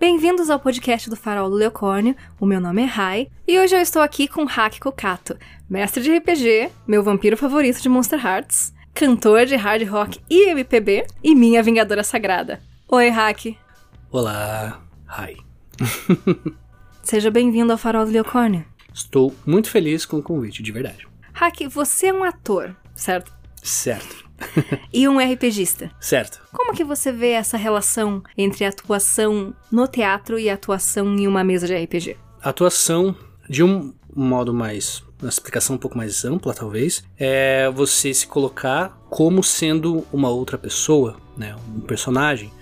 Bem-vindos ao podcast do Farol do Leocórnio. O meu nome é Rai e hoje eu estou aqui com Hack Kokato, mestre de RPG, meu vampiro favorito de Monster Hearts, cantor de hard rock e MPB e minha vingadora sagrada. Oi, Hack. Olá, Rai. Seja bem-vindo ao Farol do Leocórnio. Estou muito feliz com o convite, de verdade. Hack, você é um ator, certo? Certo. e um RPGista. Certo. Como que você vê essa relação entre a atuação no teatro e a atuação em uma mesa de RPG? Atuação, de um modo mais. Uma explicação um pouco mais ampla, talvez, é você se colocar como sendo uma outra pessoa, né? Um personagem.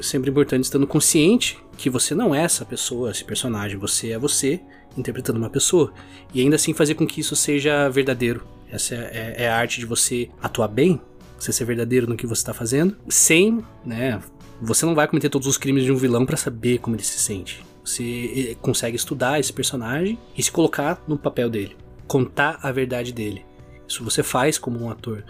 Sempre importante estando consciente que você não é essa pessoa, esse personagem, você é você interpretando uma pessoa. E ainda assim fazer com que isso seja verdadeiro. Essa é, é, é a arte de você atuar bem, você ser verdadeiro no que você está fazendo, sem, né? Você não vai cometer todos os crimes de um vilão para saber como ele se sente. Você eh, consegue estudar esse personagem e se colocar no papel dele, contar a verdade dele. Isso você faz como um ator.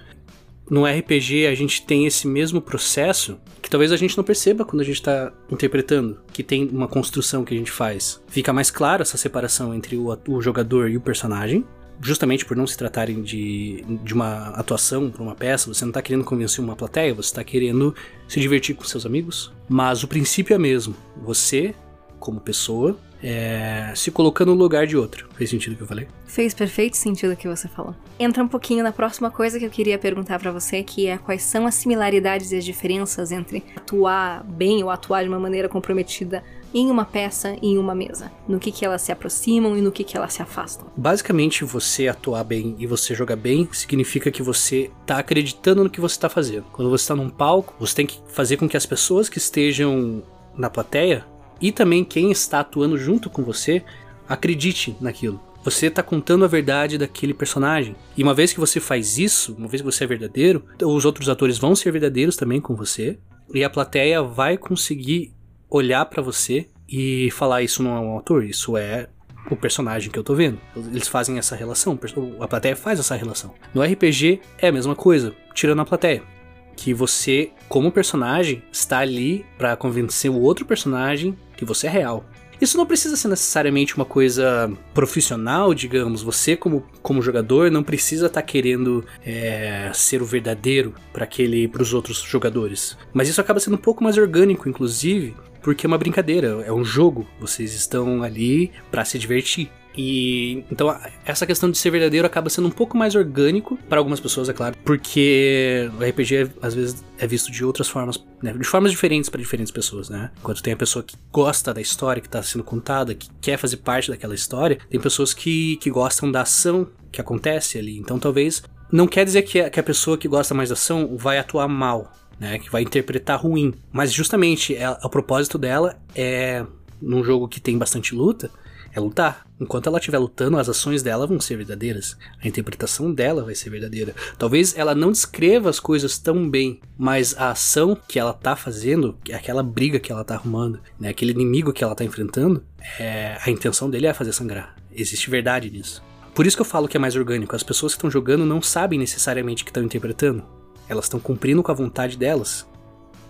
No RPG a gente tem esse mesmo processo que talvez a gente não perceba quando a gente está interpretando, que tem uma construção que a gente faz. Fica mais claro essa separação entre o, o jogador e o personagem, justamente por não se tratarem de, de uma atuação para uma peça, você não está querendo convencer uma plateia, você está querendo se divertir com seus amigos. Mas o princípio é mesmo. Você, como pessoa, é, se colocando no lugar de outro. Fez sentido o que eu falei? Fez perfeito sentido o que você falou. Entra um pouquinho na próxima coisa que eu queria perguntar para você, que é quais são as similaridades e as diferenças entre atuar bem ou atuar de uma maneira comprometida em uma peça e em uma mesa? No que, que elas se aproximam e no que, que elas se afastam? Basicamente, você atuar bem e você jogar bem significa que você está acreditando no que você está fazendo. Quando você está num palco, você tem que fazer com que as pessoas que estejam na plateia e também quem está atuando junto com você acredite naquilo. Você está contando a verdade daquele personagem. E uma vez que você faz isso, uma vez que você é verdadeiro, os outros atores vão ser verdadeiros também com você. E a plateia vai conseguir olhar para você e falar isso não é um ator, isso é o personagem que eu tô vendo. Eles fazem essa relação, a plateia faz essa relação. No RPG é a mesma coisa, tirando a plateia. Que você, como personagem, está ali para convencer o outro personagem que você é real. Isso não precisa ser necessariamente uma coisa profissional, digamos. Você, como, como jogador, não precisa estar tá querendo é, ser o verdadeiro para aquele, para os outros jogadores. Mas isso acaba sendo um pouco mais orgânico, inclusive, porque é uma brincadeira, é um jogo. Vocês estão ali para se divertir. E então essa questão de ser verdadeiro acaba sendo um pouco mais orgânico para algumas pessoas, é claro, porque o RPG às vezes é visto de outras formas, né, de formas diferentes para diferentes pessoas, né? Enquanto tem a pessoa que gosta da história que está sendo contada, que quer fazer parte daquela história, tem pessoas que, que gostam da ação que acontece ali. Então talvez não quer dizer que a, que a pessoa que gosta mais da ação vai atuar mal, né? Que vai interpretar ruim, mas justamente é, o propósito dela é num jogo que tem bastante luta é lutar. Enquanto ela estiver lutando, as ações dela vão ser verdadeiras. A interpretação dela vai ser verdadeira. Talvez ela não descreva as coisas tão bem, mas a ação que ela tá fazendo, aquela briga que ela tá arrumando, né, aquele inimigo que ela tá enfrentando, é, a intenção dele é fazer sangrar. Existe verdade nisso. Por isso que eu falo que é mais orgânico. As pessoas que estão jogando não sabem necessariamente que estão interpretando. Elas estão cumprindo com a vontade delas,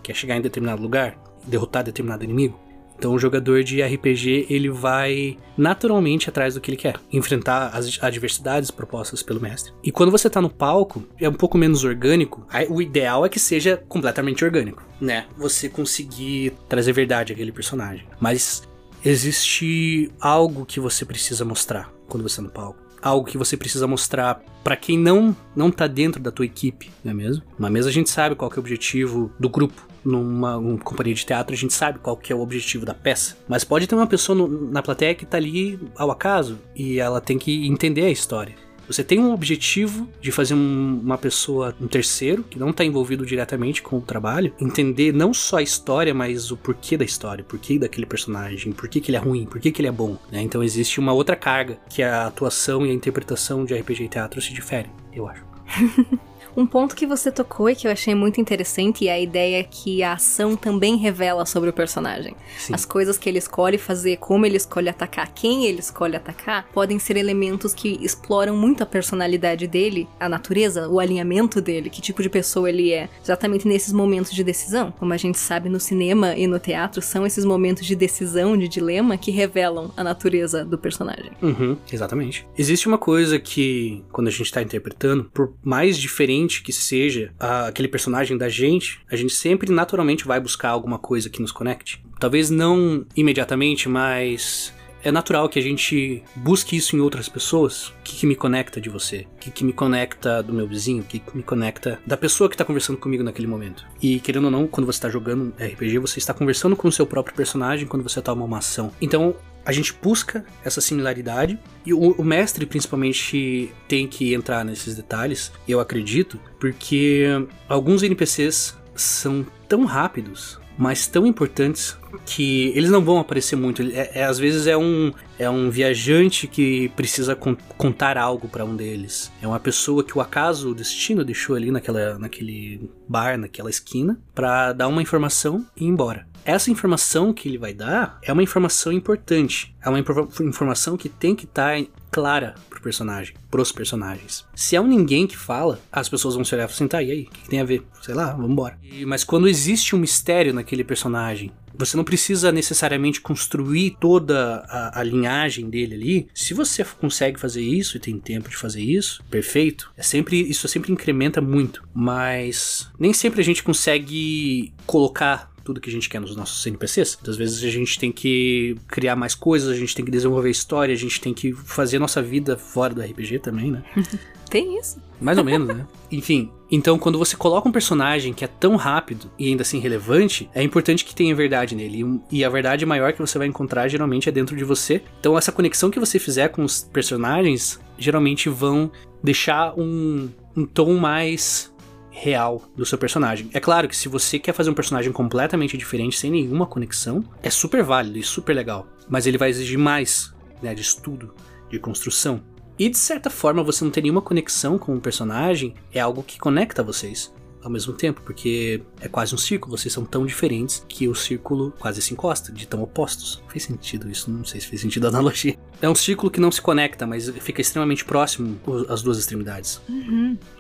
que é chegar em determinado lugar, derrotar determinado inimigo. Então o jogador de RPG ele vai naturalmente atrás do que ele quer, enfrentar as adversidades propostas pelo mestre. E quando você tá no palco, é um pouco menos orgânico. O ideal é que seja completamente orgânico, né? Você conseguir trazer verdade àquele personagem. Mas existe algo que você precisa mostrar quando você tá no palco algo que você precisa mostrar para quem não não tá dentro da tua equipe, não é mesmo? Uma mesa a gente sabe qual é o objetivo do grupo, numa uma companhia de teatro, a gente sabe qual que é o objetivo da peça. Mas pode ter uma pessoa no, na plateia que tá ali ao acaso e ela tem que entender a história. Você tem um objetivo de fazer um, uma pessoa, um terceiro, que não está envolvido diretamente com o trabalho, entender não só a história, mas o porquê da história, o porquê daquele personagem, por que, ele é ruim, por que, ele é bom. Né? Então existe uma outra carga que a atuação e a interpretação de RPG e teatro se diferem, eu acho. Um ponto que você tocou e que eu achei muito interessante é a ideia que a ação também revela sobre o personagem. Sim. As coisas que ele escolhe fazer, como ele escolhe atacar, quem ele escolhe atacar, podem ser elementos que exploram muito a personalidade dele, a natureza, o alinhamento dele, que tipo de pessoa ele é, exatamente nesses momentos de decisão. Como a gente sabe no cinema e no teatro, são esses momentos de decisão, de dilema, que revelam a natureza do personagem. Uhum, exatamente. Existe uma coisa que, quando a gente tá interpretando, por mais diferente que seja a- aquele personagem da gente, a gente sempre naturalmente vai buscar alguma coisa que nos conecte. Talvez não imediatamente, mas é natural que a gente busque isso em outras pessoas. O que, que me conecta de você? O que, que me conecta do meu vizinho? O que, que me conecta da pessoa que tá conversando comigo naquele momento? E querendo ou não, quando você tá jogando RPG, você está conversando com o seu próprio personagem quando você toma uma ação. Então, a gente busca essa similaridade e o, o mestre principalmente tem que entrar nesses detalhes, eu acredito, porque alguns NPCs são tão rápidos, mas tão importantes que eles não vão aparecer muito. É, é- às vezes é um é um viajante que precisa con- contar algo pra um deles. É uma pessoa que o acaso, o destino deixou ali naquela naquele bar, naquela esquina, pra dar uma informação e ir embora. Essa informação que ele vai dar é uma informação importante. É uma infor- informação que tem que estar clara pro personagem, pros personagens. Se é um ninguém que fala, as pessoas vão se olhar e falar assim, tá, e aí? O que, que tem a ver? Sei lá, vambora. E, mas quando existe um mistério naquele personagem, você não precisa necessariamente construir toda a, a linhagem dele ali. Se você consegue fazer isso e tem tempo de fazer isso, perfeito. É sempre isso sempre incrementa muito, mas nem sempre a gente consegue colocar tudo que a gente quer nos nossos NPCs. Às vezes a gente tem que criar mais coisas, a gente tem que desenvolver história, a gente tem que fazer a nossa vida fora do RPG também, né? Tem isso. Mais ou menos, né? Enfim, então quando você coloca um personagem que é tão rápido e ainda assim relevante, é importante que tenha verdade nele. E a verdade maior que você vai encontrar geralmente é dentro de você. Então essa conexão que você fizer com os personagens geralmente vão deixar um, um tom mais real do seu personagem. É claro que se você quer fazer um personagem completamente diferente, sem nenhuma conexão, é super válido e super legal. Mas ele vai exigir mais né, de estudo, de construção. E de certa forma, você não ter nenhuma conexão com o personagem é algo que conecta vocês ao mesmo tempo, porque é quase um círculo, vocês são tão diferentes que o círculo quase se encosta, de tão opostos. Fez sentido isso, não sei se fez sentido a analogia. É um círculo que não se conecta, mas fica extremamente próximo as duas extremidades.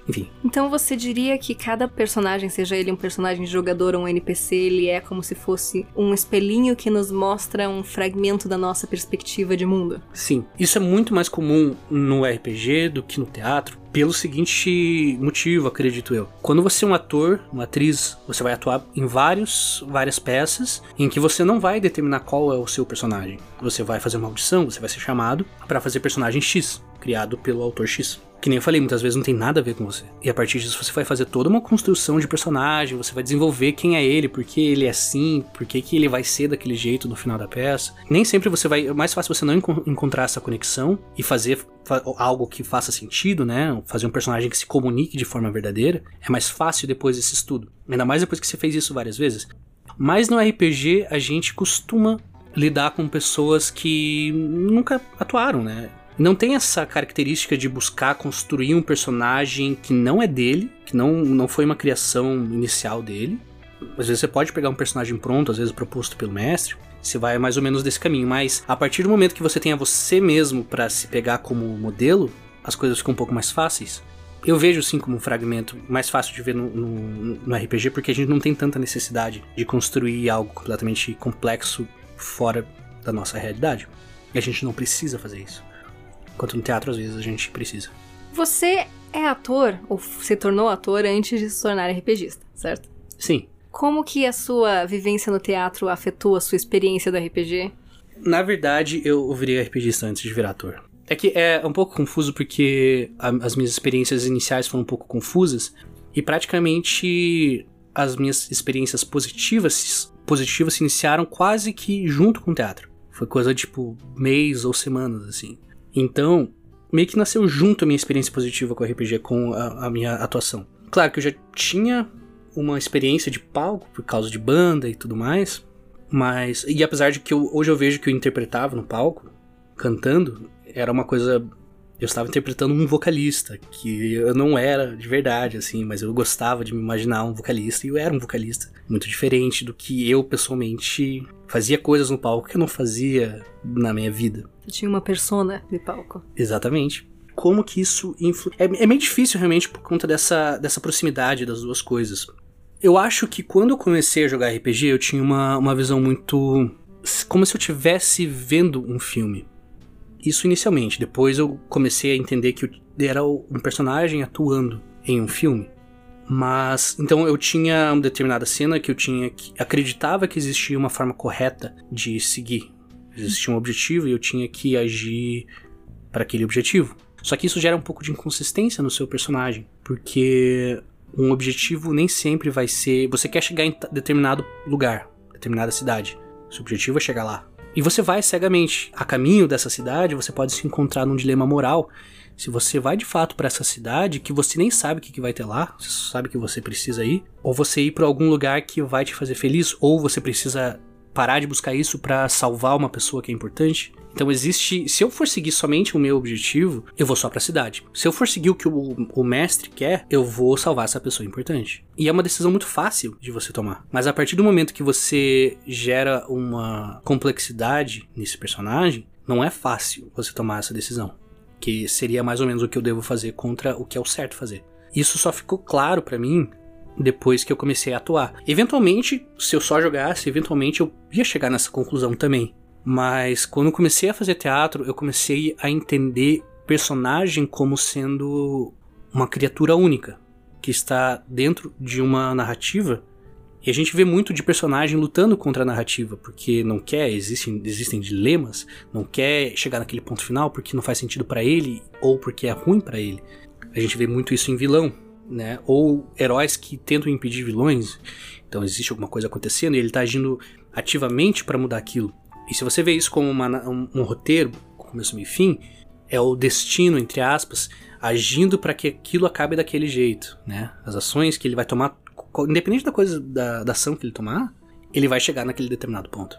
Enfim, Então você diria que cada personagem, seja ele um personagem de jogador ou um NPC, ele é como se fosse um espelhinho que nos mostra um fragmento da nossa perspectiva de mundo. Sim, isso é muito mais comum no RPG do que no teatro, pelo seguinte motivo, acredito eu. Quando você é um ator, uma atriz, você vai atuar em vários, várias peças em que você não vai determinar qual é o seu personagem. Você vai fazer uma audição, você vai ser chamado para fazer personagem X, criado pelo autor X. Que nem eu falei, muitas vezes não tem nada a ver com você. E a partir disso você vai fazer toda uma construção de personagem, você vai desenvolver quem é ele, por que ele é assim, por que, que ele vai ser daquele jeito no final da peça. Nem sempre você vai. É mais fácil você não encon- encontrar essa conexão e fazer fa- algo que faça sentido, né? Fazer um personagem que se comunique de forma verdadeira. É mais fácil depois desse estudo. Ainda mais depois que você fez isso várias vezes. Mas no RPG a gente costuma lidar com pessoas que nunca atuaram, né? Não tem essa característica de buscar construir um personagem que não é dele, que não, não foi uma criação inicial dele. Às vezes você pode pegar um personagem pronto, às vezes proposto pelo mestre. Você vai mais ou menos desse caminho, mas a partir do momento que você tenha você mesmo para se pegar como modelo, as coisas ficam um pouco mais fáceis. Eu vejo sim como um fragmento mais fácil de ver no, no, no RPG, porque a gente não tem tanta necessidade de construir algo completamente complexo fora da nossa realidade. E a gente não precisa fazer isso. Enquanto no teatro, às vezes, a gente precisa. Você é ator, ou se tornou ator antes de se tornar RPGista, certo? Sim. Como que a sua vivência no teatro afetou a sua experiência do RPG? Na verdade, eu virei RPGista antes de virar ator. É que é um pouco confuso porque a- as minhas experiências iniciais foram um pouco confusas e praticamente as minhas experiências positivas positivas se iniciaram quase que junto com o teatro. Foi coisa tipo mês ou semanas assim. Então, meio que nasceu junto a minha experiência positiva com o RPG, com a, a minha atuação. Claro que eu já tinha uma experiência de palco por causa de banda e tudo mais, mas e apesar de que eu- hoje eu vejo que eu interpretava no palco, cantando, era uma coisa eu estava interpretando um vocalista, que eu não era de verdade, assim, mas eu gostava de me imaginar um vocalista, e eu era um vocalista muito diferente do que eu pessoalmente fazia coisas no palco que eu não fazia na minha vida. Eu tinha uma persona de palco. Exatamente. Como que isso influ... é, é meio difícil realmente por conta dessa, dessa proximidade das duas coisas. Eu acho que quando eu comecei a jogar RPG, eu tinha uma, uma visão muito. como se eu estivesse vendo um filme. Isso inicialmente. Depois eu comecei a entender que era um personagem atuando em um filme. Mas então eu tinha uma determinada cena que eu tinha que acreditava que existia uma forma correta de seguir. Existia um objetivo e eu tinha que agir para aquele objetivo. Só que isso gera um pouco de inconsistência no seu personagem, porque um objetivo nem sempre vai ser. Você quer chegar em determinado lugar, determinada cidade. Seu objetivo é chegar lá. E você vai cegamente. A caminho dessa cidade, você pode se encontrar num dilema moral. Se você vai de fato para essa cidade, que você nem sabe o que, que vai ter lá, você só sabe que você precisa ir, ou você ir para algum lugar que vai te fazer feliz, ou você precisa parar de buscar isso para salvar uma pessoa que é importante. Então existe, se eu for seguir somente o meu objetivo, eu vou só para a cidade. Se eu for seguir o que o, o, mestre quer, eu vou salvar essa pessoa importante. E é uma decisão muito fácil de você tomar. Mas a partir do momento que você gera uma complexidade nesse personagem, não é fácil você tomar essa decisão. Que seria mais ou menos o que eu devo fazer contra o que é o certo fazer. Isso só ficou claro para mim depois que eu comecei a atuar. Eventualmente, se eu só jogasse, eventualmente eu ia chegar nessa conclusão também. Mas quando comecei a fazer teatro, eu comecei a entender personagem como sendo uma criatura única, que está dentro de uma narrativa. E a gente vê muito de personagem lutando contra a narrativa, porque não quer, existem, existem dilemas, não quer chegar naquele ponto final porque não faz sentido para ele ou porque é ruim para ele. A gente vê muito isso em vilão, né? Ou heróis que tentam impedir vilões. Então existe alguma coisa acontecendo e ele está agindo ativamente para mudar aquilo. E se você vê isso como uma, um, um, roteiro, começo, meio e fim, é o destino, entre aspas, agindo para que aquilo acabe daquele jeito, né? As ações que ele vai tomar, independente da coisa, da, da ação que ele tomar, ele vai chegar naquele determinado ponto.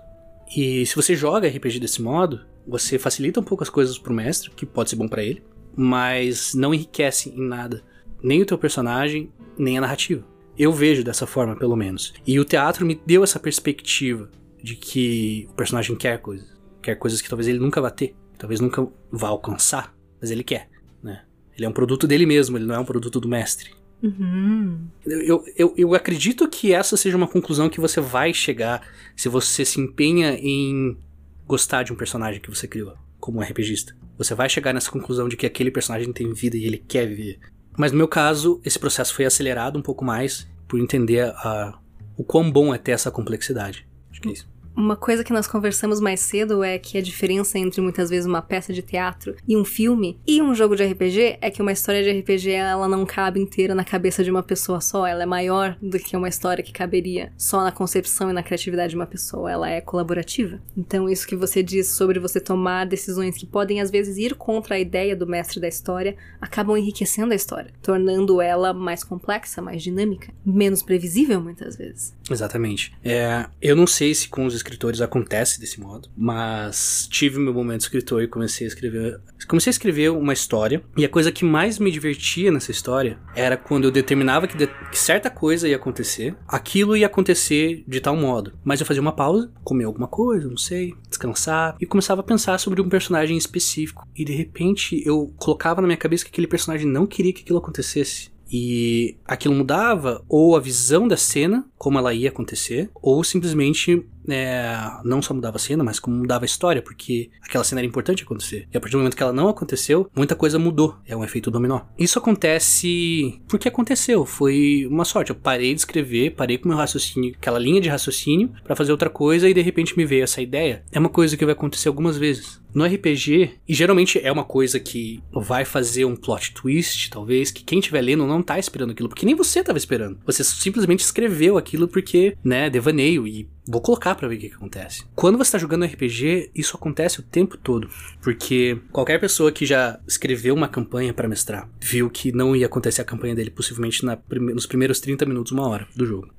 E se você joga RPG desse modo, você facilita um pouco as coisas pro mestre, que pode ser bom para ele, mas não enriquece em nada nem o teu personagem, nem a narrativa. Eu vejo dessa forma, pelo menos. E o teatro me deu essa perspectiva de que o personagem quer coisas. Quer coisas que talvez ele nunca vá ter, talvez nunca vá alcançar, mas ele quer, né? Ele é um produto dele mesmo, ele não é um produto do mestre. Uhum. Eu, eu, eu acredito que essa seja uma conclusão que você vai chegar se você se empenha em gostar de um personagem que você criou como um RPGista. Você vai chegar nessa conclusão de que aquele personagem tem vida e ele quer viver. Mas no meu caso, esse processo foi acelerado um pouco mais por entender a, o quão bom é ter essa complexidade. Acho que é isso. Uma coisa que nós conversamos mais cedo é que a diferença entre muitas vezes uma peça de teatro e um filme e um jogo de RPG é que uma história de RPG ela não cabe inteira na cabeça de uma pessoa só, ela é maior do que uma história que caberia só na concepção e na criatividade de uma pessoa, ela é colaborativa. Então isso que você diz sobre você tomar decisões que podem às vezes ir contra a ideia do mestre da história, acabam enriquecendo a história, tornando ela mais complexa, mais dinâmica, menos previsível muitas vezes. Exatamente. É, eu não sei se com os escritores acontece desse modo, mas tive meu momento escritor e comecei a escrever. Comecei a escrever uma história, e a coisa que mais me divertia nessa história era quando eu determinava que, de, que certa coisa ia acontecer, aquilo ia acontecer de tal modo. Mas eu fazia uma pausa, comia alguma coisa, não sei, descansar, e começava a pensar sobre um personagem específico. E de repente eu colocava na minha cabeça que aquele personagem não queria que aquilo acontecesse e aquilo mudava ou a visão da cena, como ela ia acontecer, ou simplesmente é, não só mudava a cena, mas como mudava a história, porque aquela cena era importante acontecer. E a partir do momento que ela não aconteceu, muita coisa mudou. É um efeito dominó. Isso acontece porque aconteceu. Foi uma sorte. Eu parei de escrever, parei com meu raciocínio, aquela linha de raciocínio, para fazer outra coisa e de repente me veio essa ideia. É uma coisa que vai acontecer algumas vezes. No RPG, e geralmente é uma coisa que vai fazer um plot twist, talvez, que quem estiver lendo não tá esperando aquilo, porque nem você tava esperando. Você simplesmente escreveu aquilo porque, né, devaneio e Vou colocar para ver o que, acontece. Quando você tá jogando RPG, isso acontece o tempo todo. Porque qualquer pessoa que já escreveu uma campanha para mestrar viu que não ia acontecer a campanha dele possivelmente na, nos primeiros 30 minutos, uma hora do jogo.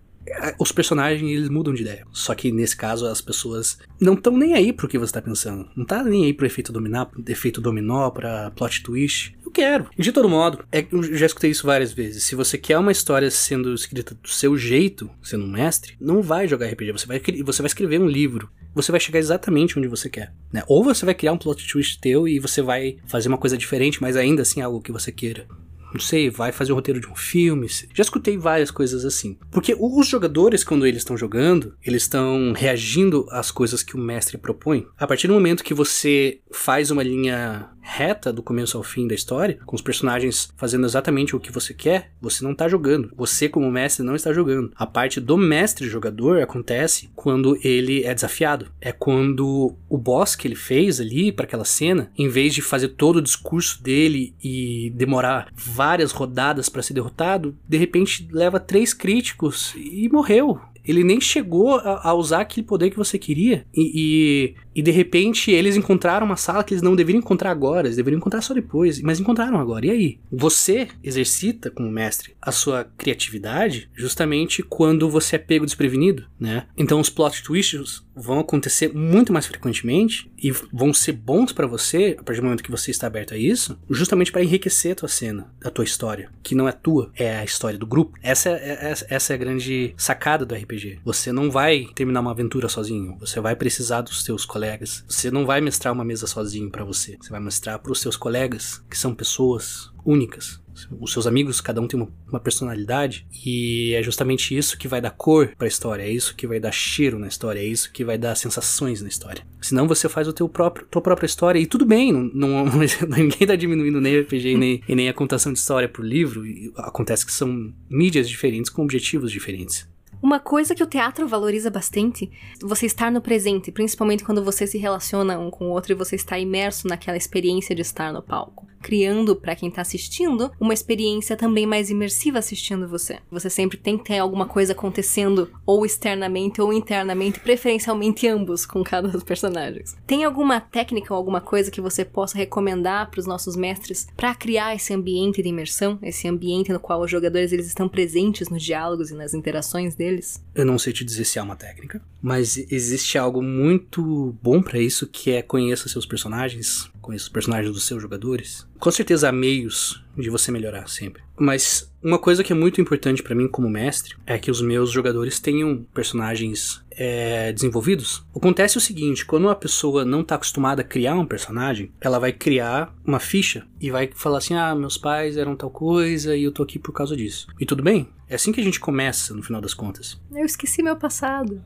Os personagens eles mudam de ideia. Só que nesse caso as pessoas não estão nem aí pro que você tá pensando. Não tá nem aí pro efeito dominar, efeito dominó, pra plot twist. Eu quero. De todo modo, é, eu já escutei isso várias vezes. Se você quer uma história sendo escrita do seu jeito, sendo um mestre, não vai jogar RPG. Você vai, você vai escrever um livro. Você vai chegar exatamente onde você quer. Né? Ou você vai criar um plot twist teu e você vai fazer uma coisa diferente, mas ainda assim algo que você queira não sei, vai fazer o roteiro de um filme. Já escutei várias coisas assim. Porque os jogadores, quando eles estão jogando, eles estão reagindo às coisas que o mestre propõe. A partir do momento que você faz uma linha reta do começo ao fim da história, com os personagens fazendo exatamente o que você quer, você não tá jogando. Você, como mestre, não está jogando. A parte do mestre jogador acontece quando ele é desafiado. É quando o boss que ele fez ali para aquela cena, em vez de fazer todo o discurso dele e demorar várias rodadas para ser derrotado, de repente leva três críticos e morreu. Ele nem chegou a, a usar aquele poder que você queria. E, e, e, de repente eles encontraram uma sala que eles não deveriam encontrar agora, eles deveriam encontrar só depois, mas encontraram agora. E aí? Você exercita como mestre a sua criatividade justamente quando você é pego desprevenido, né? Então os plot twists vão acontecer muito mais frequentemente e vão ser bons para você a partir do momento que você está aberto a isso, justamente para enriquecer a tua cena, a tua história, que não é tua, é a história do grupo. Essa é, é, essa é a grande sacada do RPG. Você não vai terminar uma aventura sozinho, você vai precisar dos teus colegas. Você não vai mestrar uma mesa sozinho para você. Você vai mestrar para os seus colegas, que são pessoas únicas, os seus amigos, cada um tem uma, uma, personalidade, e é justamente isso que vai dar cor para a história, é isso que vai dar cheiro na história, é isso que vai dar sensações na história. Senão você faz o teu próprio, tua própria história, e tudo bem, não, não ninguém tá diminuindo nem o RPG nem, e nem a contação de história pro livro, acontece que são mídias diferentes com objetivos diferentes. Uma coisa que o teatro valoriza bastante, você estar no presente, principalmente quando você se relaciona um com o outro e você está imerso naquela experiência de estar no palco criando para quem tá assistindo uma experiência também mais imersiva assistindo você. Você sempre tem que ter alguma coisa acontecendo ou externamente ou internamente, preferencialmente ambos com cada dos personagens. Tem alguma técnica ou alguma coisa que você possa recomendar para os nossos mestres para criar esse ambiente de imersão, esse ambiente no qual os jogadores eles estão presentes nos diálogos e nas interações deles? Eu não sei te dizer se há uma técnica, mas existe algo muito bom para isso que é conheça seus personagens, conheça os personagens dos seus jogadores. Com certeza há meios de você melhorar sempre. Mas uma coisa que é muito importante para mim como mestre é que os meus jogadores tenham personagens é, desenvolvidos. Acontece o seguinte: quando uma pessoa não está acostumada a criar um personagem, ela vai criar uma ficha e vai falar assim: ah, meus pais eram tal coisa e eu tô aqui por causa disso. E tudo bem? É assim que a gente começa, no final das contas. Eu esqueci meu passado.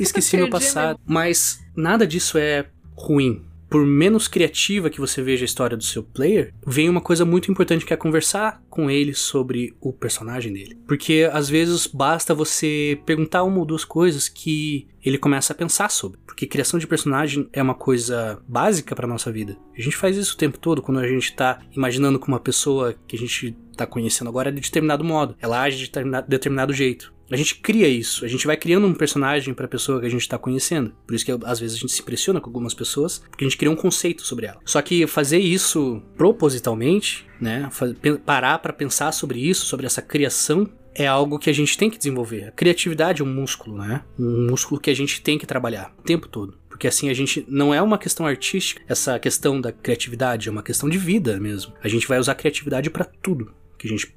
Esqueci meu passado. Mas nada disso é ruim por menos criativa que você veja a história do seu player, vem uma coisa muito importante que é conversar com ele sobre o personagem dele. Porque às vezes basta você perguntar uma ou duas coisas que ele começa a pensar sobre. Porque criação de personagem é uma coisa básica para nossa vida. A gente faz isso o tempo todo quando a gente tá imaginando com uma pessoa que a gente tá conhecendo agora é de determinado modo. Ela age de determinado, determinado jeito. A gente cria isso, a gente vai criando um personagem para a pessoa que a gente está conhecendo. Por isso que às vezes a gente se impressiona com algumas pessoas, porque a gente cria um conceito sobre ela. Só que fazer isso propositalmente, né, parar para pensar sobre isso, sobre essa criação é algo que a gente tem que desenvolver. A criatividade é um músculo, né? Um músculo que a gente tem que trabalhar o tempo todo. Porque assim a gente não é uma questão artística, essa questão da criatividade é uma questão de vida mesmo. A gente vai usar criatividade para tudo que a gente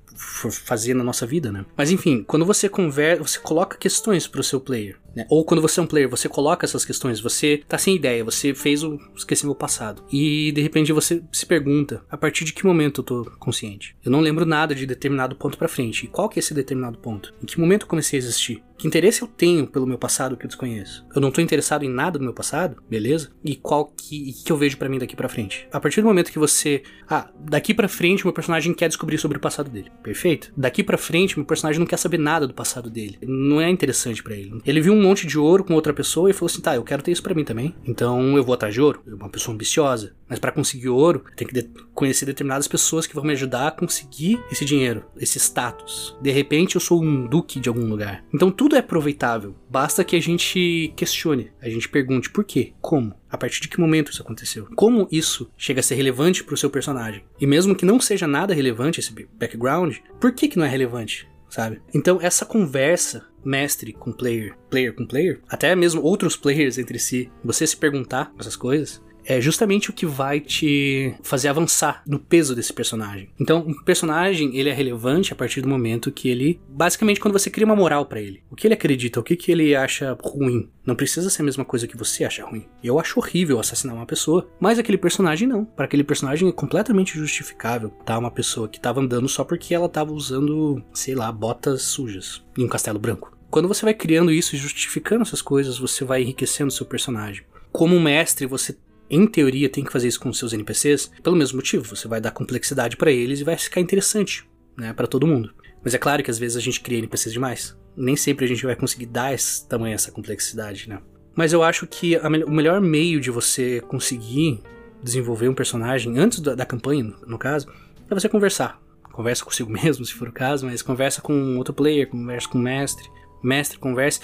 fazer na nossa vida, né? Mas enfim, quando você conversa, você coloca questões para o seu player. Né? Ou quando você é um player, você coloca essas questões, você tá sem ideia, você fez o esqueci meu passado. E de repente você se pergunta, a partir de que momento eu tô consciente? Eu não lembro nada de determinado ponto para frente. E qual que é esse determinado ponto? Em que momento eu comecei a existir? Que interesse eu tenho pelo meu passado que eu desconheço? Eu não tô interessado em nada do meu passado, beleza? E qual que, que eu vejo para mim daqui para frente? A partir do momento que você, ah, daqui para frente meu personagem quer descobrir sobre o passado dele. Perfeito? Daqui para frente meu personagem não quer saber nada do passado dele. Não é interessante para ele. Ele viu um monte de ouro com outra pessoa e falou assim: tá, eu quero ter isso para mim também. Então eu vou atrás de ouro. Eu uma pessoa ambiciosa. Mas para conseguir ouro, tenho que de conhecer determinadas pessoas que vão me ajudar a conseguir esse dinheiro, esse status. De repente eu sou um duque de algum lugar. Então tudo é aproveitável. Basta que a gente questione, a gente pergunte por quê, como, a partir de que momento isso aconteceu, como isso chega a ser relevante para o seu personagem. E mesmo que não seja nada relevante esse background, por que que não é relevante? sabe? Então essa conversa mestre com player, player com player, até mesmo outros players entre si, você se perguntar essas coisas, é justamente o que vai te fazer avançar no peso desse personagem. Então, um personagem, ele é relevante a partir do momento que ele, basicamente, quando você cria uma moral para ele. O que ele acredita, o que, que ele acha ruim. Não precisa ser a mesma coisa que você acha ruim. Eu acho horrível assassinar uma pessoa, mas aquele personagem não. Para aquele personagem é completamente justificável, tá? Uma pessoa que tava andando só porque ela tava usando, sei lá, botas sujas em um castelo branco. Quando você vai criando isso e justificando essas coisas, você vai enriquecendo seu personagem. Como mestre, você em teoria, tem que fazer isso com seus NPCs pelo mesmo motivo. Você vai dar complexidade para eles e vai ficar interessante, né, para todo mundo. Mas é claro que às vezes a gente cria NPCs demais. Nem sempre a gente vai conseguir dar esse tamanho essa complexidade, né? Mas eu acho que me o melhor meio de você conseguir desenvolver um personagem antes da, da campanha, no caso, é você conversar. Conversa consigo mesmo, se for o caso, mas conversa com outro player, conversa com o mestre, mestre conversa.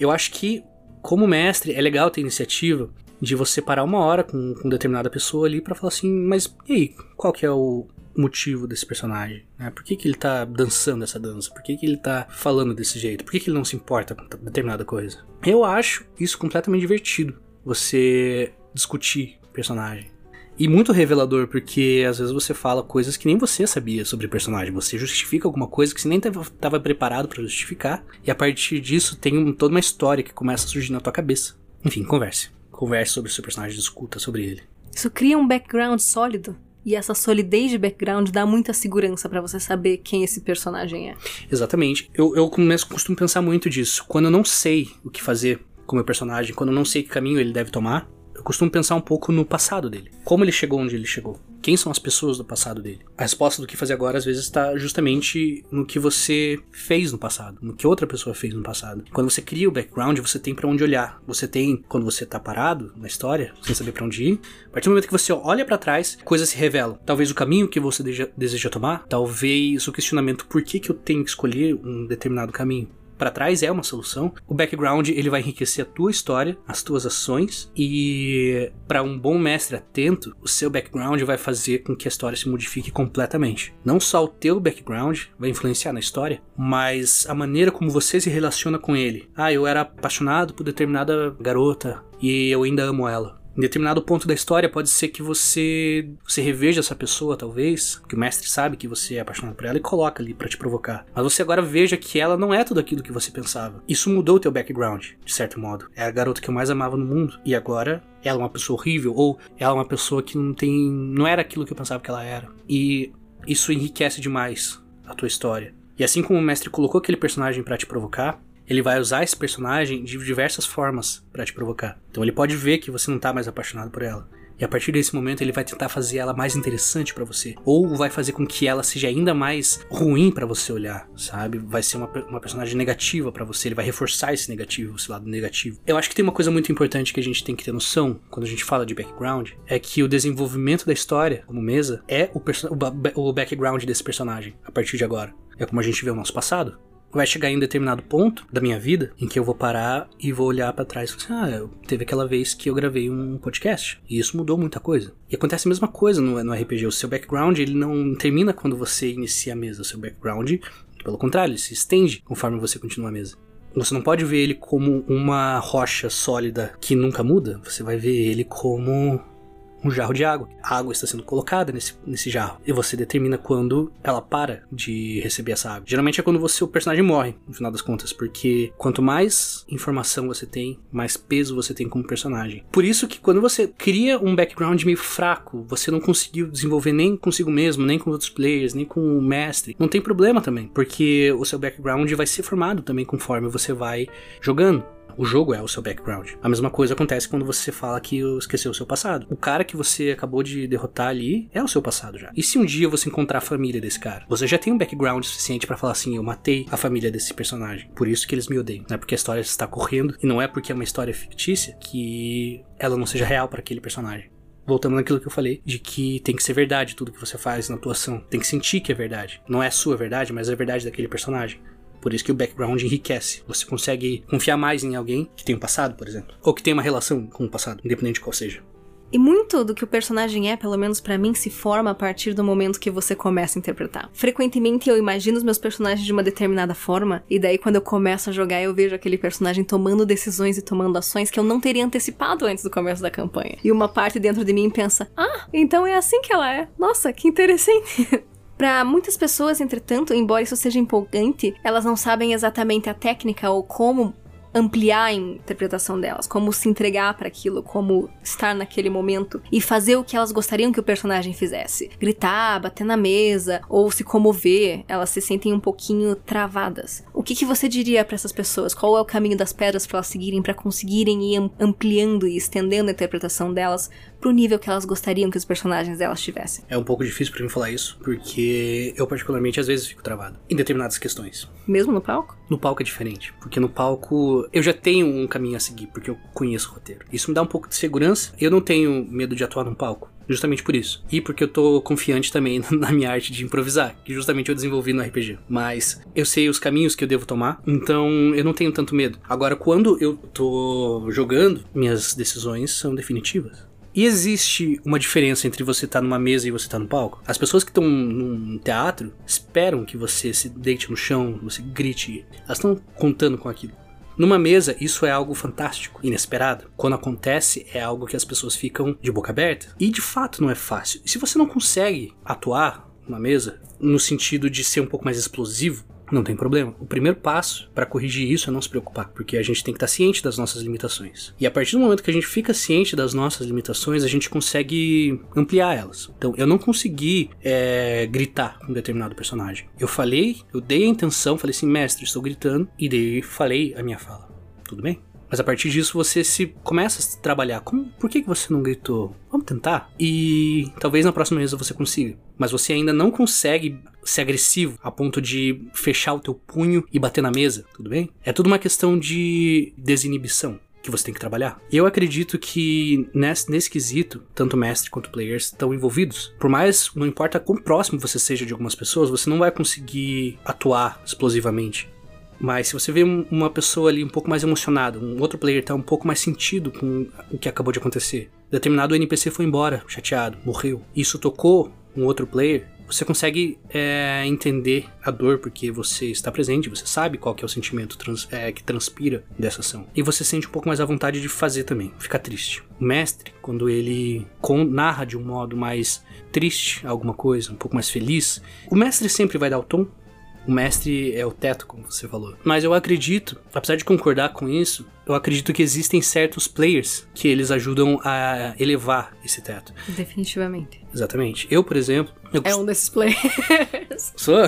Eu acho que como mestre é legal ter iniciativa de você parar uma hora com, com determinada pessoa ali para falar assim, mas e aí, qual que é o motivo desse personagem? Né? Por que, que ele tá dançando essa dança? Por que, que ele tá falando desse jeito? Por que, que ele não se importa com determinada coisa? Eu acho isso completamente divertido, você discutir personagem. E muito revelador, porque às vezes você fala coisas que nem você sabia sobre o personagem. Você justifica alguma coisa que você nem estava preparado para justificar. E a partir disso tem toda uma história que começa a surgir na tua cabeça. Enfim, converse converse sobre o seu personagem, discuta sobre ele. Isso cria um background sólido. E essa solidez de background dá muita segurança para você saber quem esse personagem é. Exatamente. Eu, eu começo, costumo pensar muito disso. Quando eu não sei o que fazer com o meu personagem, quando eu não sei que caminho ele deve tomar, eu costumo pensar um pouco no passado dele. Como ele chegou onde ele chegou. Quem são as pessoas do passado dele? A resposta do que fazer agora às vezes está justamente no que você fez no passado, no que outra pessoa fez no passado. Quando você cria o background, você tem para onde olhar. Você tem, quando você tá parado na história, sem saber para onde ir, a partir do momento que você olha para trás, coisas se revelam. Talvez o caminho que você deseja tomar, talvez o questionamento por que, que eu tenho que escolher um determinado caminho para trás é uma solução. O background ele vai enriquecer a tua história, as tuas ações e para um bom mestre atento, o seu background vai fazer com que a história se modifique completamente. Não só o teu background vai influenciar na história, mas a maneira como você se relaciona com ele. Ah, eu era apaixonado por determinada garota e eu ainda amo ela. Em determinado ponto da história, pode ser que você, você reveja essa pessoa, talvez, que o mestre sabe que você é apaixonado por ela e coloca ali para te provocar. Mas você agora veja que ela não é tudo aquilo que você pensava. Isso mudou o teu background, de certo modo. É a garota que eu mais amava no mundo. E agora ela é uma pessoa horrível, ou ela é uma pessoa que não tem. não era aquilo que eu pensava que ela era. E isso enriquece demais a tua história. E assim como o mestre colocou aquele personagem para te provocar, ele vai usar esse personagem de diversas formas para te provocar. Então ele pode ver que você não tá mais apaixonado por ela. E a partir desse momento ele vai tentar fazer ela mais interessante para você. Ou vai fazer com que ela seja ainda mais ruim para você olhar, sabe? Vai ser uma, uma personagem negativa para você. Ele vai reforçar esse negativo, esse lado negativo. Eu acho que tem uma coisa muito importante que a gente tem que ter noção quando a gente fala de background: é que o desenvolvimento da história, como mesa, é o, o, o background desse personagem a partir de agora. É como a gente vê o nosso passado vai chegar em um determinado ponto da minha vida em que eu vou parar e vou olhar para trás e falar assim, ah, teve aquela vez que eu gravei um podcast e isso mudou muita coisa. E acontece a mesma coisa no, no RPG, o seu background ele não termina quando você inicia a mesa, o seu background, pelo contrário, ele se estende conforme você continua a mesa. Você não pode ver ele como uma rocha sólida que nunca muda, você vai ver ele como um jarro de água. A água está sendo colocada nesse, nesse jarro. E você determina quando ela para de receber essa água. Geralmente é quando você, o personagem morre, no final das contas, porque quanto mais informação você tem, mais peso você tem como personagem. Por isso que quando você cria um background meio fraco, você não conseguiu desenvolver nem consigo mesmo, nem com outros players, nem com o mestre, não tem problema também, porque o seu background vai ser formado também conforme você vai jogando. O jogo é o seu background. A mesma coisa acontece quando você fala que esqueceu o seu passado. O cara que você acabou de derrotar ali é o seu passado já. E se um dia você encontrar a família desse cara? Você já tem um background suficiente para falar assim: eu matei a família desse personagem. Por isso que eles me odeiam. Não é porque a história está correndo e não é porque é uma história fictícia que ela não seja real para aquele personagem voltando naquilo que eu falei, de que tem que ser verdade tudo que você faz na atuação. Tem que sentir que é verdade. Não é a sua verdade, mas é a verdade daquele personagem. Por isso que o background enriquece. Você consegue confiar mais em alguém que tem um passado, por exemplo. Ou que tem uma relação com o passado, independente de qual seja. E muito do que o personagem é, pelo menos para mim, se forma a partir do momento que você começa a interpretar. Frequentemente eu imagino os meus personagens de uma determinada forma, e daí quando eu começo a jogar eu vejo aquele personagem tomando decisões e tomando ações que eu não teria antecipado antes do começo da campanha. E uma parte dentro de mim pensa: "Ah, então é assim que ela é. Nossa, que interessante." Para muitas pessoas, entretanto, embora isso seja empolgante, elas não sabem exatamente a técnica ou como ampliar a interpretação delas, como se entregar para aquilo, como estar naquele momento e fazer o que elas gostariam que o personagem fizesse. Gritar, bater na mesa ou se comover, elas se sentem um pouquinho travadas. O que, que você diria para essas pessoas? Qual é o caminho das pedras para elas seguirem para conseguirem ir ampliando e estendendo a interpretação delas pro nível que elas gostariam que os personagens delas tivessem? É um pouco difícil para mim falar isso, porque eu particularmente às vezes fico travado em determinadas questões. Mesmo no palco? No palco é diferente, porque no palco eu já tenho um caminho a seguir, porque eu conheço o roteiro. Isso me dá um pouco de segurança. Eu não tenho medo de atuar num palco. Justamente por isso. E porque eu tô confiante também na minha arte de improvisar, que justamente eu desenvolvi no RPG. Mas eu sei os caminhos que eu devo tomar, então eu não tenho tanto medo. Agora, quando eu tô jogando, minhas decisões são definitivas. E existe uma diferença entre você estar tá numa mesa e você estar tá no palco? As pessoas que estão num teatro esperam que você se deite no chão, você grite. Elas estão contando com aquilo. Numa mesa, isso é algo fantástico, inesperado. Quando acontece, é algo que as pessoas ficam de boca aberta. E de fato não é fácil. E se você não consegue atuar numa mesa, no sentido de ser um pouco mais explosivo, não tem problema. O primeiro passo para corrigir isso é não se preocupar, porque a gente tem que estar ciente das nossas limitações. E a partir do momento que a gente fica ciente das nossas limitações, a gente consegue ampliar elas. Então, eu não consegui é, gritar com um determinado personagem. Eu falei, eu dei a intenção, falei assim, mestre, estou gritando, e daí falei a minha fala. Tudo bem? Mas a partir disso você se começa a trabalhar. Como, por que, que você não gritou? Vamos tentar? E talvez na próxima mesa você consiga. Mas você ainda não consegue ser agressivo a ponto de fechar o teu punho e bater na mesa, tudo bem? É tudo uma questão de desinibição que você tem que trabalhar. E eu acredito que nesse, nesse quesito, tanto mestre quanto players estão envolvidos. Por mais, não importa quão próximo você seja de algumas pessoas, você não vai conseguir atuar explosivamente. Mas se você vê uma pessoa ali um pouco mais emocionada, um outro player tá um pouco mais sentido com o que acabou de acontecer. Determinado NPC foi embora, chateado, morreu. Isso tocou um outro player, você consegue é, entender a dor porque você está presente, você sabe qual que é o sentimento trans, é, que transpira dessa ação. E você sente um pouco mais a vontade de fazer também, ficar triste. O mestre, quando ele narra de um modo mais triste alguma coisa, um pouco mais feliz, o mestre sempre vai dar o tom, o mestre é o teto, como você falou. Mas eu acredito, apesar de concordar com isso, eu acredito que existem certos players que eles ajudam a elevar esse teto. Definitivamente. Exatamente. Eu, por exemplo. Eu é um desses players. Sou?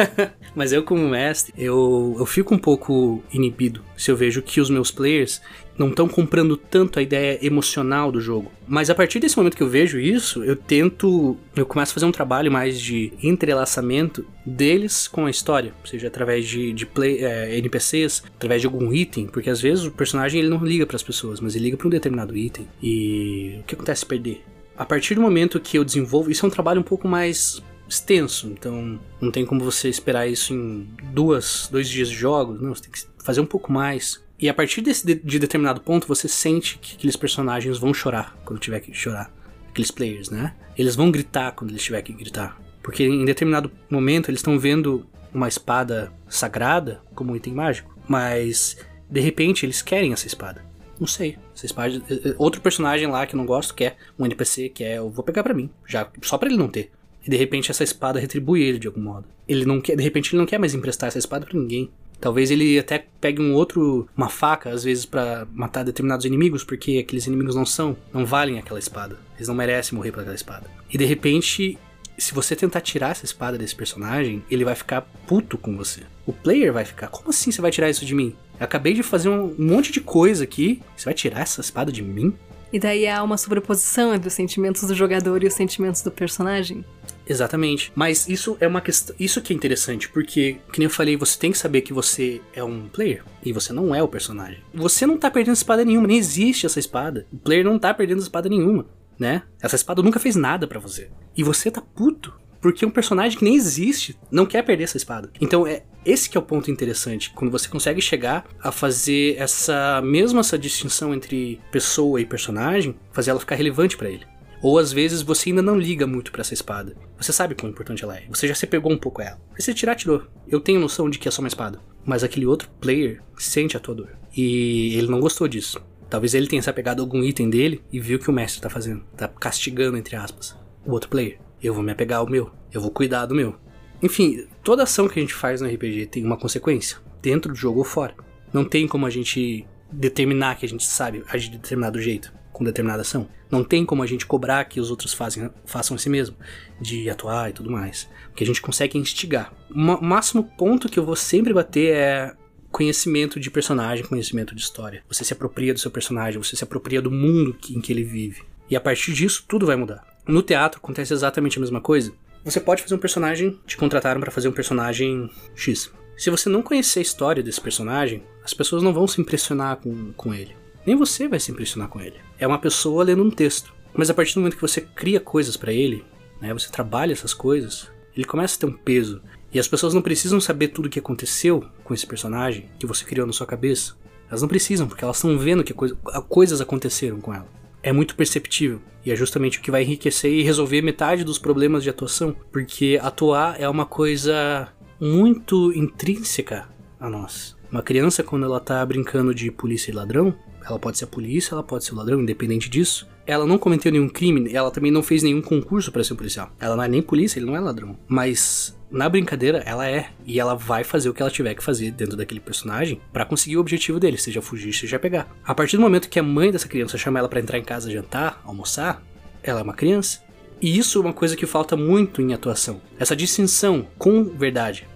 Mas eu, como mestre, eu, eu fico um pouco inibido se eu vejo que os meus players não estão comprando tanto a ideia emocional do jogo. Mas a partir desse momento que eu vejo isso, eu tento. Eu começo a fazer um trabalho mais de entrelaçamento deles com a história. Seja através de, de play, é, NPCs, através de algum item. Porque às vezes o personagem ele não liga para as pessoas, mas ele liga para um determinado item. E o que acontece se perder? A partir do momento que eu desenvolvo, isso é um trabalho um pouco mais extenso, então não tem como você esperar isso em duas, dois dias de jogos, não, você tem que fazer um pouco mais. E a partir desse de, de determinado ponto, você sente que aqueles personagens vão chorar quando tiver que chorar. Aqueles players, né? Eles vão gritar quando eles tiver que gritar. Porque em determinado momento eles estão vendo uma espada sagrada como um item mágico. Mas de repente eles querem essa espada. Não sei. Espada. Eh, eh, outro personagem lá que eu não gosto quer, um NPC que é, eu vou pegar para mim, já só para ele não ter. E de repente essa espada retribui ele de algum modo. Ele não quer, de repente ele não quer mais emprestar essa espada para ninguém. Talvez ele até pegue um outro, uma faca, às vezes, para matar determinados inimigos, porque aqueles inimigos não são, não valem aquela espada. Eles não merecem morrer por aquela espada. E de repente, se você tentar tirar essa espada desse personagem, ele vai ficar puto com você. O player vai ficar, como assim você vai tirar isso de mim? Eu acabei de fazer um monte de coisa aqui, você vai tirar essa espada de mim? E daí há uma sobreposição entre os sentimentos do jogador e os sentimentos do personagem? Exatamente. Mas isso é uma questão. Isso que é interessante, porque, que nem eu falei, você tem que saber que você é um player e você não é o personagem. Você não tá perdendo espada nenhuma, nem existe essa espada. O player não tá perdendo espada nenhuma, né? Essa espada nunca fez nada para você. E você tá puto porque um personagem que nem existe não quer perder essa espada. Então é, esse que é o ponto interessante, quando você consegue chegar a fazer essa mesma essa distinção entre pessoa e personagem, fazer ela ficar relevante para ele. Ou às vezes você ainda não liga muito para essa espada. Você sabe quão importante ela é. Você já se pegou um pouco a ela. Você tirar, tirou. Eu tenho noção de que é só uma espada. Mas aquele outro player sente a tua dor. E ele não gostou disso. Talvez ele tenha se apegado a algum item dele e viu que o mestre tá fazendo. Tá castigando, entre aspas, o outro player. Eu vou me apegar ao meu. Eu vou cuidar do meu. Enfim, toda ação que a gente faz no RPG tem uma consequência. Dentro do jogo ou fora. Não tem como a gente determinar que a gente sabe agir de determinado jeito com determinada ação. Não tem como a gente cobrar que os outros fazem, façam si mesmo, de atuar e tudo mais. Porque a gente consegue instigar. O máximo ponto que eu vou sempre bater é conhecimento de personagem, conhecimento de história. Você se apropria do seu personagem, você se apropria do mundo em que ele vive. E a partir disso, tudo vai mudar. No teatro acontece exatamente a mesma coisa. Você pode fazer um personagem, te contrataram para fazer um personagem X. Se você não conhecer a história desse personagem, as pessoas não vão se impressionar com, com ele. Nem você vai se impressionar com ele. É uma pessoa lendo um texto. Mas a partir do momento que você cria coisas para ele, né, você trabalha essas coisas, ele começa a ter um peso. E as pessoas não precisam saber tudo o que aconteceu com esse personagem que você criou na sua cabeça. Elas não precisam, porque elas estão vendo que coisa, coisas aconteceram com ela. É muito perceptível. E é justamente o que vai enriquecer e resolver metade dos problemas de atuação. Porque atuar é uma coisa muito intrínseca a nós. Uma criança, quando ela tá brincando de polícia e ladrão, ela pode ser a polícia, ela pode ser o ladrão, independente disso. Ela não cometeu nenhum crime, ela também não fez nenhum concurso para ser um policial. Ela não é nem polícia, ele não é ladrão. Mas na brincadeira, ela é. E ela vai fazer o que ela tiver que fazer dentro daquele personagem para conseguir o objetivo dele, seja fugir, seja pegar. A partir do momento que a mãe dessa criança chama ela para entrar em casa jantar, almoçar, ela é uma criança. E isso é uma coisa que falta muito em atuação. Essa distinção com verdade.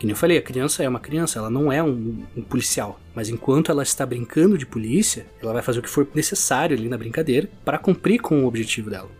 Que nem eu falei, a criança é uma criança, ela não é um, um, policial. Mas enquanto ela está brincando de polícia, ela vai fazer o que for necessário ali na brincadeira para cumprir com o objetivo dela.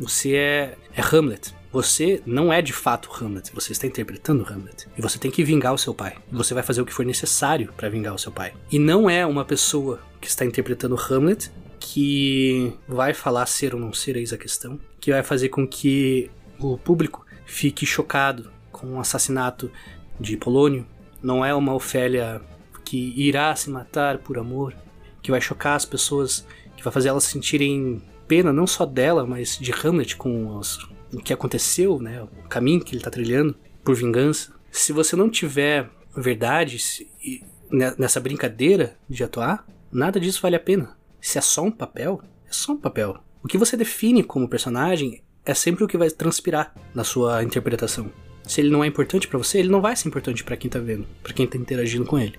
Você é, é Hamlet. Você não é de fato Hamlet, você está interpretando Hamlet. E você tem que vingar o seu pai. Você vai fazer o que for necessário para vingar o seu pai. E não é uma pessoa que está interpretando Hamlet que vai falar ser ou não ser, eis a questão, que vai fazer com que o público fique chocado com o assassinato de Polônio, não é uma Ofélia que irá se matar por amor, que vai chocar as pessoas, que vai fazer elas sentirem pena não só dela, mas de Hamlet com os, o que aconteceu, né, o caminho que ele está trilhando por vingança. Se você não tiver verdade nessa brincadeira de atuar, nada disso vale a pena. Se é só um papel, é só um papel. O que você define como personagem é sempre o que vai transpirar na sua interpretação. Se ele não é importante para você, ele não vai ser importante para quem tá vendo, para quem tá interagindo com ele.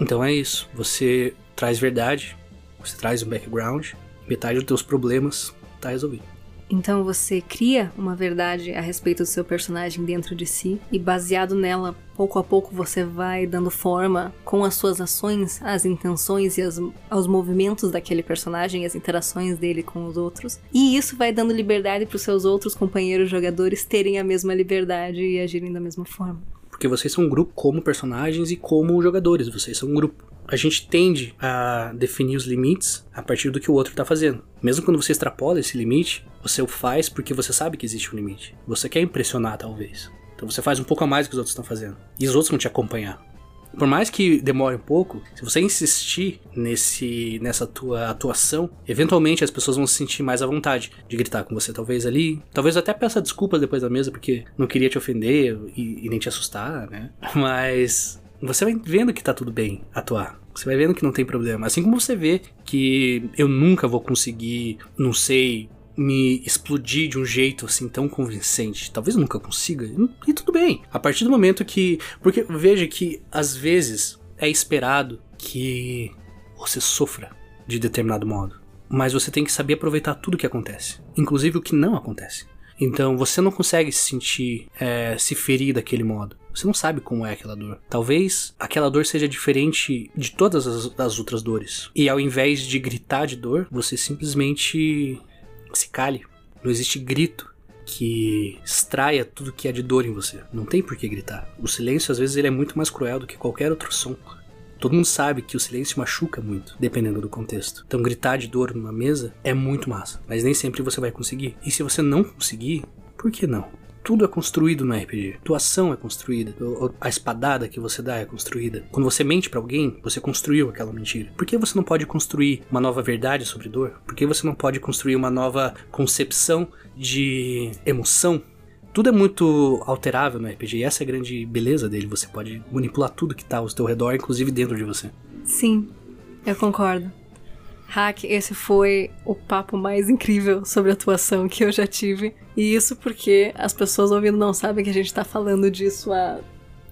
Então é isso. Você traz verdade, você traz um background, metade dos teus problemas tá resolvido. Então você cria uma verdade a respeito do seu personagem dentro de si e baseado nela, pouco a pouco você vai dando forma com as suas ações, as intenções e as, aos movimentos daquele personagem as interações dele com os outros. E isso vai dando liberdade para os seus outros companheiros jogadores terem a mesma liberdade e agirem da mesma forma. Porque vocês são um grupo como personagens e como jogadores, vocês são um grupo a gente tende a definir os limites a partir do que o outro está fazendo. Mesmo quando você extrapola esse limite, você o faz porque você sabe que existe um limite. Você quer impressionar, talvez. Então você faz um pouco a mais do que os outros estão fazendo. E os outros vão te acompanhar. Por mais que demore um pouco, se você insistir nesse nessa tua atuação, eventualmente as pessoas vão se sentir mais à vontade de gritar com você, talvez ali. Talvez até peça desculpas depois da mesa, porque não queria te ofender e, e nem te assustar, né? Mas você vai vendo que tá tudo bem atuar. Você vai vendo que não tem problema. Assim como você vê que eu nunca vou conseguir, não sei, me explodir de um jeito assim tão convincente. Talvez nunca consiga. E tudo bem. A partir do momento que. Porque veja que às vezes é esperado que você sofra de determinado modo. Mas você tem que saber aproveitar tudo que acontece, inclusive o que não acontece. Então você não consegue se sentir, é, se ferir daquele modo. Você não sabe como é aquela dor. Talvez aquela dor seja diferente de todas as, as outras dores. E ao invés de gritar de dor, você simplesmente se cale. Não existe grito que extraia tudo que é de dor em você. Não tem por que gritar. O silêncio, às vezes, ele é muito mais cruel do que qualquer outro som. Todo mundo sabe que o silêncio machuca muito, dependendo do contexto. Então, gritar de dor numa mesa é muito massa, mas nem sempre você vai conseguir. E se você não conseguir, por que não? Tudo é construído no RPG. Tua ação é construída. A espadada que você dá é construída. Quando você mente para alguém, você construiu aquela mentira. Por que você não pode construir uma nova verdade sobre dor? Por que você não pode construir uma nova concepção de emoção tudo é muito alterável no RPG, e essa é a grande beleza dele. Você pode manipular tudo que tá ao seu redor, inclusive dentro de você. Sim, eu concordo. Hack, esse foi o papo mais incrível sobre atuação que eu já tive. E isso porque as pessoas ouvindo não sabem que a gente tá falando disso há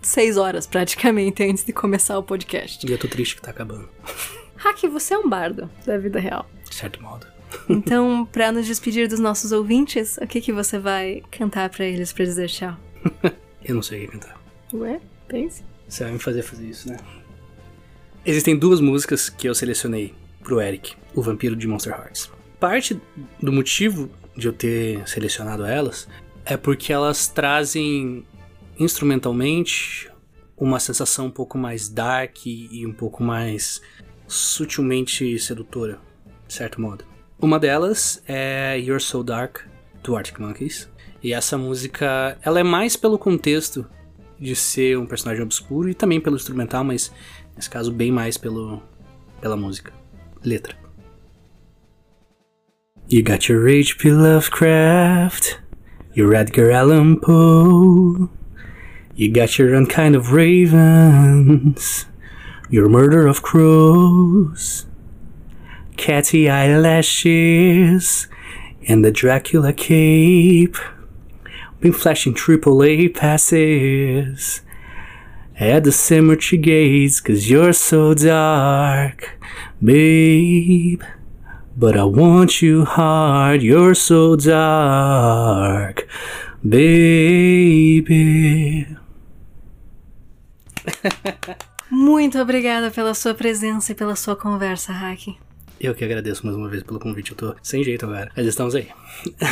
seis horas praticamente antes de começar o podcast. E eu tô triste que tá acabando. Hack, você é um bardo da vida real. De certo modo. Então, para nos despedir dos nossos ouvintes, o que que você vai cantar para eles para dizer tchau? eu não sei o que cantar. Ué, pense. Você vai me fazer fazer isso, né? Existem duas músicas que eu selecionei pro Eric, o vampiro de Monster Hearts. Parte do motivo de eu ter selecionado elas é porque elas trazem instrumentalmente uma sensação um pouco mais dark e um pouco mais sutilmente sedutora, de certo modo. Uma delas é You're So Dark, do Arctic Monkeys. E essa música, ela é mais pelo contexto de ser um personagem obscuro e também pelo instrumental, mas nesse caso bem mais pelo, pela música. Letra. You got your H.P. Lovecraft, your Edgar Allan Poe, you got your unkind of ravens, your murder of crows. catty eyelashes, and the Dracula cape. Been flashing triple A passes at the cemetery gates, cause you're so dark, babe. But I want you hard, you're so dark, baby. Muito obrigada pela sua presença e pela sua conversa, Haki. Eu que agradeço mais uma vez pelo convite. Eu tô sem jeito agora, mas estamos aí.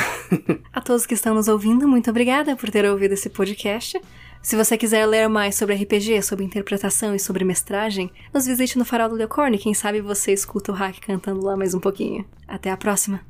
A todos que estão nos ouvindo, muito obrigada por ter ouvido esse podcast. Se você quiser ler mais sobre RPG, sobre interpretação e sobre mestragem, nos visite no Farol do Leocorne. Quem sabe você escuta o Hack cantando lá mais um pouquinho. Até a próxima!